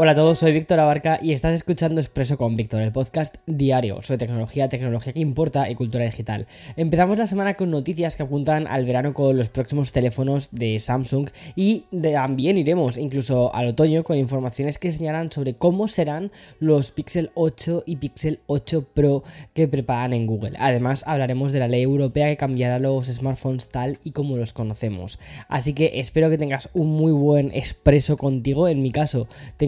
Hola a todos, soy Víctor Abarca y estás escuchando Expreso con Víctor, el podcast diario sobre tecnología, tecnología que importa y cultura digital. Empezamos la semana con noticias que apuntan al verano con los próximos teléfonos de Samsung y también iremos incluso al otoño con informaciones que señalan sobre cómo serán los Pixel 8 y Pixel 8 Pro que preparan en Google. Además hablaremos de la ley europea que cambiará los smartphones tal y como los conocemos. Así que espero que tengas un muy buen expreso contigo. En mi caso tengo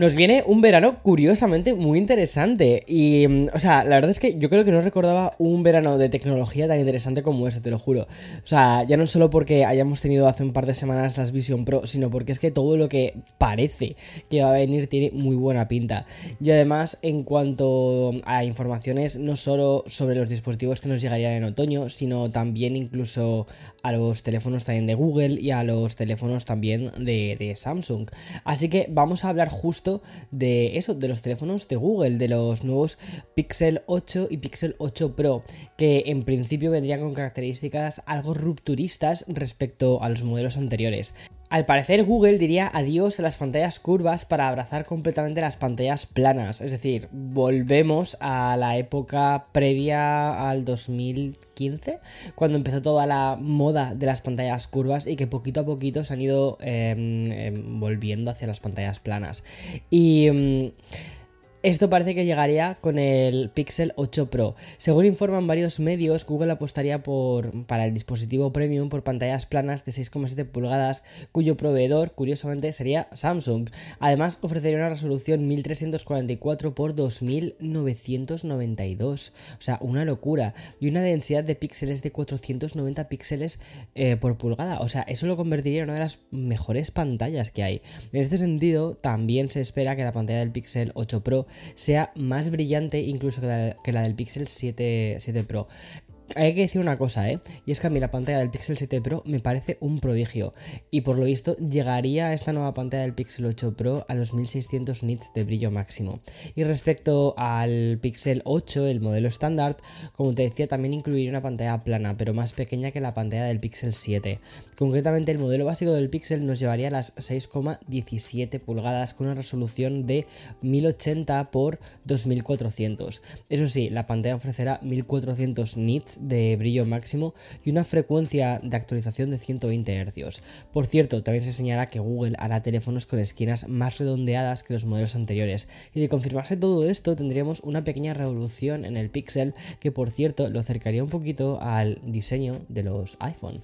Nos viene un verano curiosamente muy interesante y, mm, o sea, la verdad es que yo creo que no recordaba un verano de tecnología tan interesante como ese, te lo juro. O sea, ya no solo porque hayamos tenido hace un par de semanas las Vision Pro, sino porque es que todo lo que parece que va a venir tiene muy buena pinta. Y además, en cuanto a informaciones, no solo sobre los dispositivos que nos llegarían en otoño, sino también incluso a los teléfonos también de Google y a los teléfonos también de, de Samsung. Así que vamos a hablar justo de eso, de los teléfonos de Google, de los nuevos Pixel 8 y Pixel 8 Pro, que en principio vendrían con características algo rupturistas respecto a los modelos anteriores. Al parecer Google diría adiós a las pantallas curvas para abrazar completamente las pantallas planas, es decir, volvemos a la época previa al 2015, cuando empezó toda la moda de las pantallas curvas y que poquito a poquito se han ido eh, volviendo hacia las pantallas planas. Y... Esto parece que llegaría con el Pixel 8 Pro. Según informan varios medios, Google apostaría por, para el dispositivo premium por pantallas planas de 6,7 pulgadas, cuyo proveedor, curiosamente, sería Samsung. Además, ofrecería una resolución 1344 x 2992. O sea, una locura. Y una densidad de píxeles de 490 píxeles eh, por pulgada. O sea, eso lo convertiría en una de las mejores pantallas que hay. En este sentido, también se espera que la pantalla del Pixel 8 Pro sea más brillante incluso que la, del Pixel 7, 7 Pro. Hay que decir una cosa, ¿eh? Y es que a mí la pantalla del Pixel 7 Pro me parece un prodigio. Y por lo visto llegaría esta nueva pantalla del Pixel 8 Pro a los 1600 nits de brillo máximo. Y respecto al Pixel 8, el modelo estándar, como te decía, también incluiría una pantalla plana, pero más pequeña que la pantalla del Pixel 7. Concretamente, el modelo básico del Pixel nos llevaría a las 6,17 pulgadas con una resolución de 1080 x 2400. Eso sí, la pantalla ofrecerá 1400 nits de brillo máximo y una frecuencia de actualización de 120 Hz. Por cierto, también se señala que Google hará teléfonos con esquinas más redondeadas que los modelos anteriores. Y de confirmarse todo esto, tendríamos una pequeña revolución en el Pixel que, por cierto, lo acercaría un poquito al diseño de los iPhone.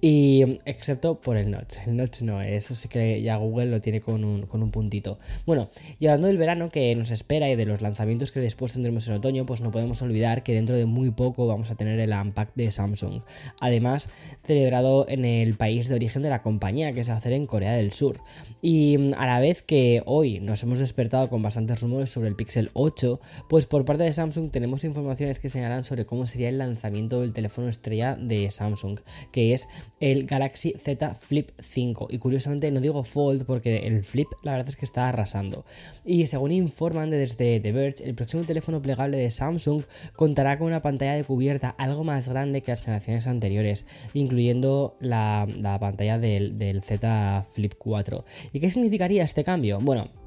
Y excepto por el notch. El notch no, eso sí que ya Google lo tiene con un, con un puntito. Bueno, y hablando del verano que nos espera y de los lanzamientos que después tendremos en otoño, pues no podemos olvidar que dentro de muy poco vamos a tener el Unpacked de Samsung. Además, celebrado en el país de origen de la compañía, que se va a hacer en Corea del Sur. Y mm, a la vez que hoy nos hemos despertado con bastantes rumores sobre el Pixel 8, pues por parte de Samsung tenemos informaciones que señalan sobre cómo sería el lanzamiento del teléfono estrella de Samsung, que es el Galaxy Z Flip 5. Y curiosamente no digo Fold porque el Flip la verdad es que está arrasando. Y según informan desde The Verge, el próximo teléfono plegable de Samsung contará con una pantalla de cubierta algo más grande que las generaciones anteriores, incluyendo la, pantalla del, del Z Flip 4. ¿Y qué significaría este cambio? Bueno,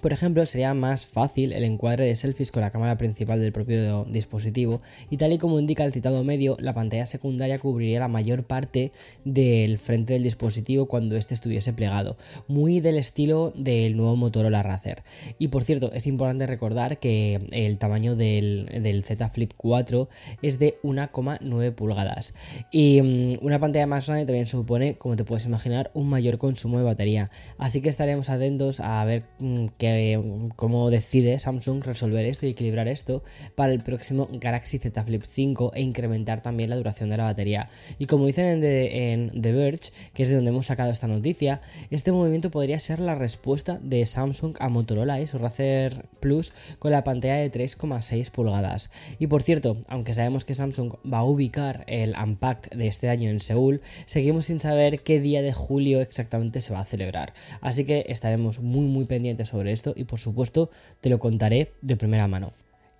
Por ejemplo, sería más fácil el encuadre de selfies con la cámara principal del propio dispositivo y tal y como indica el citado medio, la pantalla secundaria cubriría la mayor parte del frente del dispositivo cuando éste estuviese plegado, muy del estilo del nuevo Motorola Razer. Y por cierto, es importante recordar que el tamaño del, Z Flip 4 es de 1,9 pulgadas y mm, una pantalla más grande también supone, como te puedes imaginar, un mayor consumo de batería. Así que estaremos atentos a ver mm, qué cómo decide Samsung resolver esto y equilibrar esto para el próximo Galaxy Z Flip 5 e incrementar también la duración de la batería. Y como dicen en The, en The Verge, que es de donde hemos sacado esta noticia, este movimiento podría ser la respuesta de Samsung a Motorola y su Razer Plus con la pantalla de 3,6 pulgadas. Y por cierto, aunque sabemos que Samsung va a ubicar el Unpacked de este año en Seúl, seguimos sin saber qué día de julio exactamente se va a celebrar. Así que estaremos muy muy pendientes sobre esto y por supuesto te lo contaré de primera mano.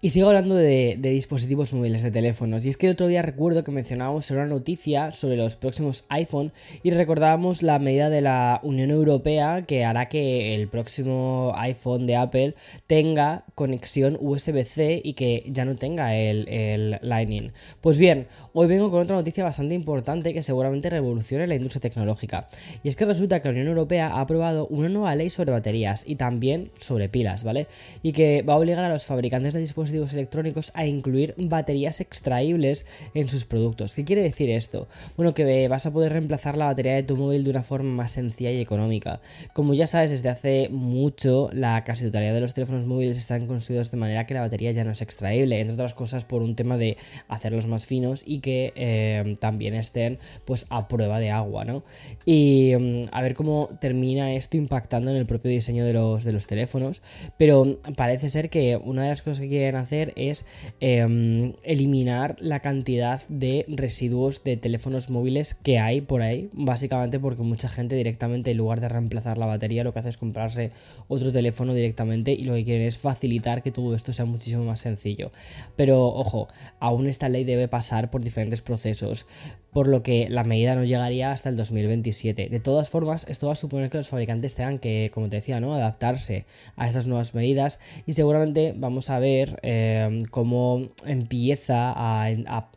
Y sigo hablando de, dispositivos móviles, de teléfonos. Y es que el otro día recuerdo que mencionábamos una noticia sobre los próximos iPhone y recordábamos la medida de la Unión Europea que hará que el próximo iPhone de Apple tenga conexión USB-C y que ya no tenga el, el, Lightning. Pues bien, hoy vengo con otra noticia bastante importante que seguramente revolucione la industria tecnológica. Y es que resulta que la Unión Europea ha aprobado una nueva ley sobre baterías y también sobre pilas, ¿vale? Y que va a obligar a los fabricantes de dispositivos electrónicos a incluir baterías extraíbles en sus productos. ¿Qué quiere decir esto? Bueno, que vas a poder reemplazar la batería de tu móvil de una forma más sencilla y económica. Como ya sabes, desde hace mucho la casi totalidad de los teléfonos móviles están construidos de manera que la batería ya no es extraíble, entre otras cosas por un tema de hacerlos más finos y que eh, también estén pues a prueba de agua, ¿no? Y mm, a ver cómo termina esto impactando en el propio diseño de los, de los teléfonos, pero parece ser que una de las cosas que quieren hacer es em, eliminar la cantidad de residuos de teléfonos móviles que hay por ahí, básicamente porque mucha gente directamente en lugar de reemplazar la batería lo que hace es comprarse otro teléfono directamente y lo que quieren es facilitar que todo esto sea muchísimo más sencillo. Pero ojo, aún esta ley debe pasar por diferentes procesos por lo que la medida no llegaría hasta el 2027. De todas formas, esto va a suponer que los fabricantes tengan que, como te decía, ¿no? adaptarse a estas nuevas medidas y seguramente vamos a ver eh, cómo empieza a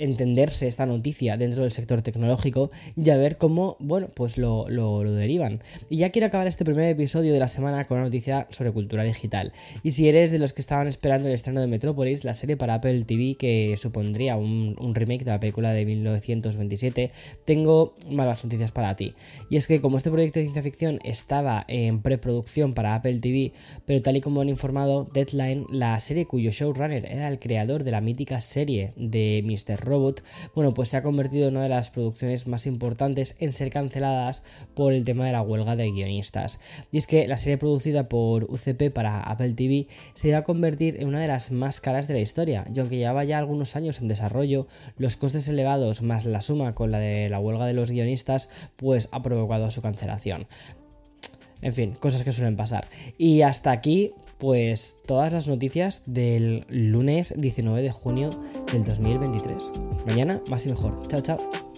entenderse esta noticia dentro del sector tecnológico y a ver cómo, bueno, pues lo, derivan. Y ya quiero acabar este primer episodio de la semana con una noticia sobre cultura digital. Y si eres de los que estaban esperando el estreno de Metrópolis, la serie para Apple TV que supondría un, un remake de la película de 1927, tengo malas noticias para ti. Y es que como este proyecto de ciencia ficción estaba en preproducción para Apple TV, pero tal y como han informado Deadline, la serie cuyo showrunner era el creador de la mítica serie de Mr. Robot, bueno, pues se ha convertido en una de las producciones más importantes en ser canceladas por el tema de la huelga de guionistas. Y es que la serie producida por UCP para Apple TV se iba a convertir en una de las más caras de la historia, y aunque llevaba ya algunos años en desarrollo, los costes elevados más la suma con la de la huelga de los guionistas, pues ha provocado su cancelación. En fin, cosas que suelen pasar. Y hasta aquí, pues todas las noticias del lunes 19 de junio del 2023. Mañana más y mejor. Chao, chao.